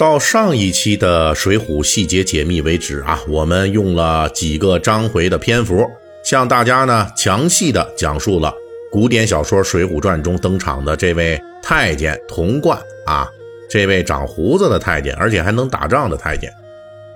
到上一期的《水浒》细节解密为止啊，我们用了几个章回的篇幅，向大家呢详细的讲述了古典小说《水浒传》中登场的这位太监童贯啊。这位长胡子的太监，而且还能打仗的太监，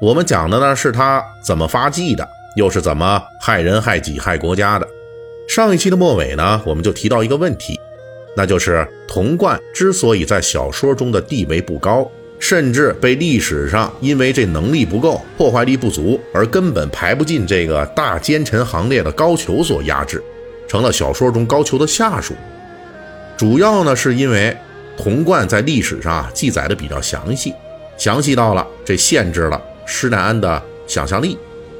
我们讲的呢是他怎么发迹的，又是怎么害人害己害国家的。上一期的末尾呢，我们就提到一个问题，那就是童贯之所以在小说中的地位不高，甚至被历史上因为这能力不够、破坏力不足而根本排不进这个大奸臣行列的高俅所压制，成了小说中高俅的下属。主要呢是因为。童贯在历史上啊记载的比较详细，详细到了这限制了施耐庵的想象力，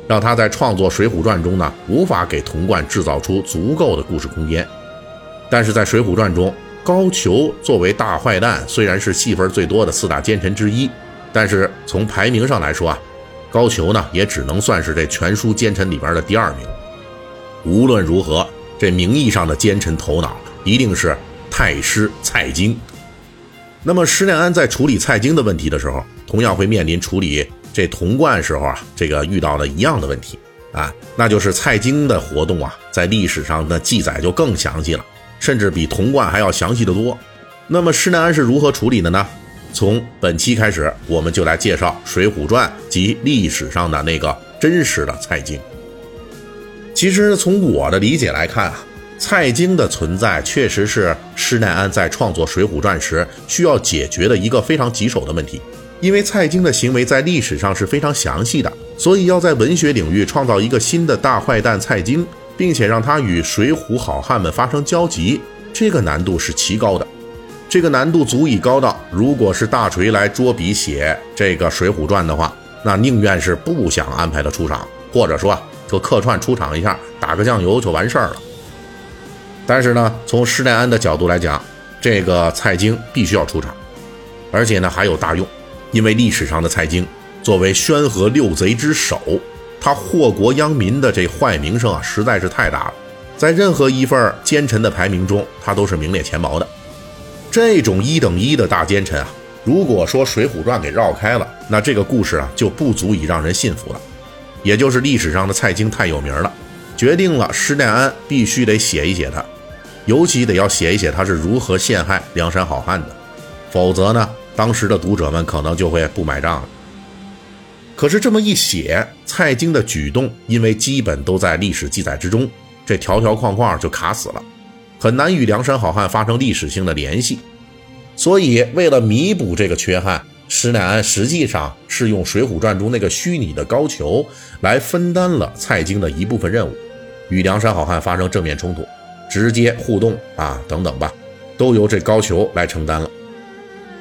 让他在创作《水浒传》中呢无法给童贯制造出足够的故事空间。但是在《水浒传》中，高俅作为大坏蛋，虽然是戏份最多的四大奸臣之一，但是从排名上来说啊，高俅呢也只能算是这全书奸臣里边的第二名。无论如何，这名义上的奸臣头脑一定是太师蔡京。那么施耐庵在处理蔡京的问题的时候，同样会面临处理这童贯时候啊，这个遇到了一样的问题啊，那就是蔡京的活动啊，在历史上的记载就更详细了，甚至比童贯还要详细的多。那么施耐庵是如何处理的呢？从本期开始，我们就来介绍《水浒传》及历史上的那个真实的蔡京。其实从我的理解来看啊。蔡京的存在确实是施耐庵在创作《水浒传》时需要解决的一个非常棘手的问题，因为蔡京的行为在历史上是非常详细的，所以要在文学领域创造一个新的大坏蛋蔡京，并且让他与水浒好汉们发生交集，这个难度是极高的。这个难度足以高到，如果是大锤来捉笔写这个《水浒传》的话，那宁愿是不想安排他出场，或者说就客串出场一下，打个酱油就完事儿了。但是呢，从施耐庵的角度来讲，这个蔡京必须要出场，而且呢还有大用，因为历史上的蔡京作为宣和六贼之首，他祸国殃民的这坏名声啊实在是太大了，在任何一份奸臣的排名中，他都是名列前茅的。这种一等一的大奸臣啊，如果说《水浒传》给绕开了，那这个故事啊就不足以让人信服了。也就是历史上的蔡京太有名了，决定了施耐庵必须得写一写他。尤其得要写一写他是如何陷害梁山好汉的，否则呢，当时的读者们可能就会不买账了。可是这么一写，蔡京的举动因为基本都在历史记载之中，这条条框框就卡死了，很难与梁山好汉发生历史性的联系。所以，为了弥补这个缺憾，施耐庵实际上是用《水浒传》中那个虚拟的高俅来分担了蔡京的一部分任务，与梁山好汉发生正面冲突。直接互动啊，等等吧，都由这高俅来承担了。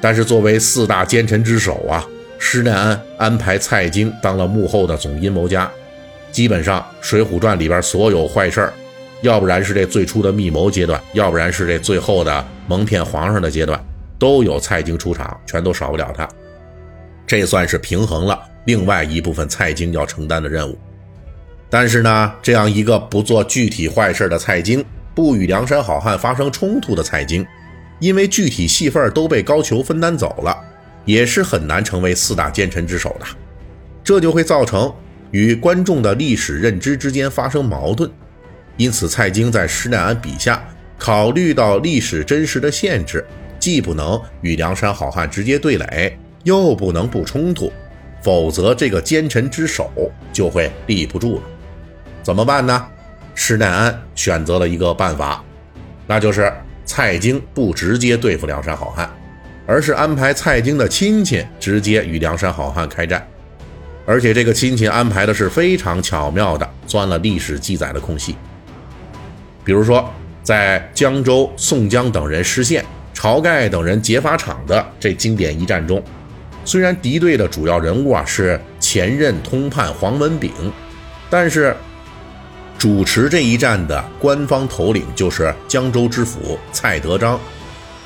但是作为四大奸臣之首啊，施耐庵安排蔡京当了幕后的总阴谋家，基本上《水浒传》里边所有坏事儿，要不然是这最初的密谋阶段，要不然是这最后的蒙骗皇上的阶段，都有蔡京出场，全都少不了他。这算是平衡了另外一部分蔡京要承担的任务。但是呢，这样一个不做具体坏事的蔡京。不与梁山好汉发生冲突的蔡京，因为具体戏份都被高俅分担走了，也是很难成为四大奸臣之首的。这就会造成与观众的历史认知之间发生矛盾。因此，蔡京在施耐庵笔下，考虑到历史真实的限制，既不能与梁山好汉直接对垒，又不能不冲突，否则这个奸臣之首就会立不住了。怎么办呢？施耐庵选择了一个办法，那就是蔡京不直接对付梁山好汉，而是安排蔡京的亲戚直接与梁山好汉开战，而且这个亲戚安排的是非常巧妙的，钻了历史记载的空隙。比如说，在江州宋江等人失陷，晁盖等人劫法场的这经典一战中，虽然敌对的主要人物啊是前任通判黄文炳，但是主持这一战的官方头领就是江州知府蔡德章。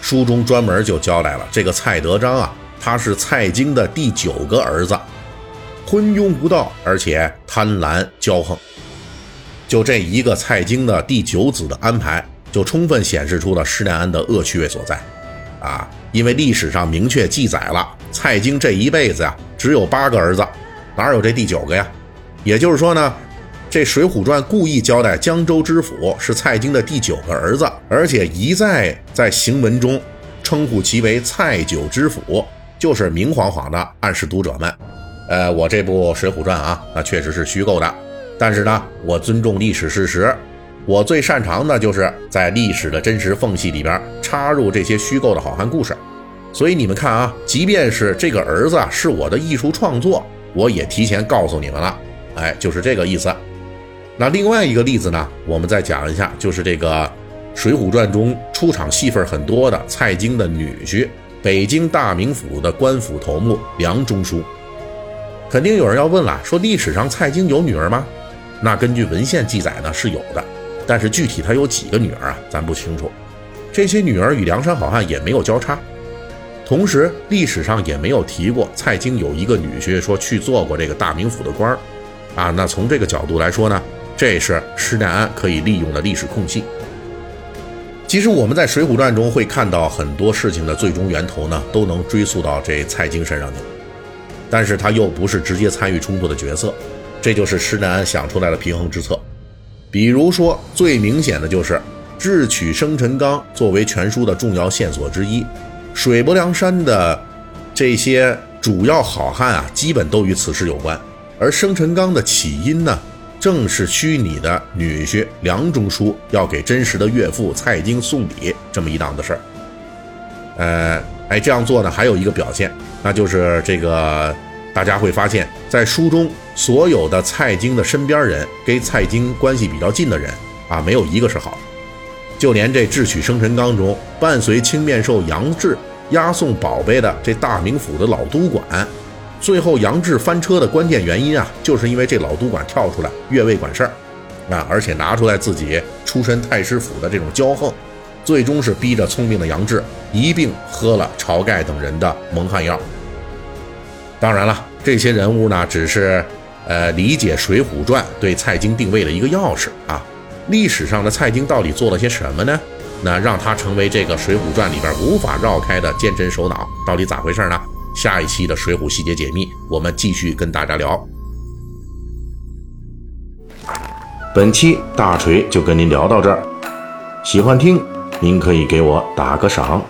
书中专门就交代了，这个蔡德章啊，他是蔡京的第九个儿子，昏庸无道，而且贪婪骄横。就这一个蔡京的第九子的安排，就充分显示出了施耐庵的恶趣味所在。啊，因为历史上明确记载了，蔡京这一辈子呀，只有八个儿子，哪有这第九个呀？也就是说呢，这《水浒传》故意交代江州知府是蔡京的第九个儿子，而且一再在行文中称呼其为蔡九知府，就是明晃晃的暗示读者们，呃，我这部《水浒传》啊，那确实是虚构的，但是呢，我尊重历史事实。我最擅长的就是在历史的真实缝隙里边插入这些虚构的好汉故事，所以你们看啊，即便是这个儿子是我的艺术创作，我也提前告诉你们了，哎，就是这个意思。那另外一个例子呢，我们再讲一下，就是这个《水浒传》中出场戏份很多的蔡京的女婿，北京大名府的官府头目梁中书。肯定有人要问了，说历史上蔡京有女儿吗？那根据文献记载呢，是有的。但是具体他有几个女儿啊？咱不清楚。这些女儿与梁山好汉也没有交叉，同时历史上也没有提过蔡京有一个女婿说去做过这个大名府的官儿啊。那从这个角度来说呢，这是施耐庵可以利用的历史空隙。其实我们在《水浒传》中会看到很多事情的最终源头呢，都能追溯到这蔡京身上去，但是他又不是直接参与冲突的角色，这就是施耐庵想出来的平衡之策。比如说，最明显的就是智取生辰纲作为全书的重要线索之一，水泊梁山的这些主要好汉啊，基本都与此事有关。而生辰纲的起因呢，正是虚拟的女婿梁中书要给真实的岳父蔡京送礼这么一档子事儿。呃，哎，这样做呢，还有一个表现，那就是这个。大家会发现，在书中所有的蔡京的身边人，跟蔡京关系比较近的人啊，没有一个是好的。就连这智取生辰纲中伴随青面兽杨志押送宝贝的这大名府的老督管，最后杨志翻车的关键原因啊，就是因为这老督管跳出来越位管事儿啊，而且拿出来自己出身太师府的这种骄横，最终是逼着聪明的杨志一并喝了晁盖等人的蒙汗药。当然了，这些人物呢，只是，呃，理解《水浒传》对蔡京定位的一个钥匙啊。历史上的蔡京到底做了些什么呢？那让他成为这个《水浒传》里边无法绕开的奸臣首脑，到底咋回事呢？下一期的《水浒细节解密》，我们继续跟大家聊。本期大锤就跟您聊到这儿，喜欢听您可以给我打个赏。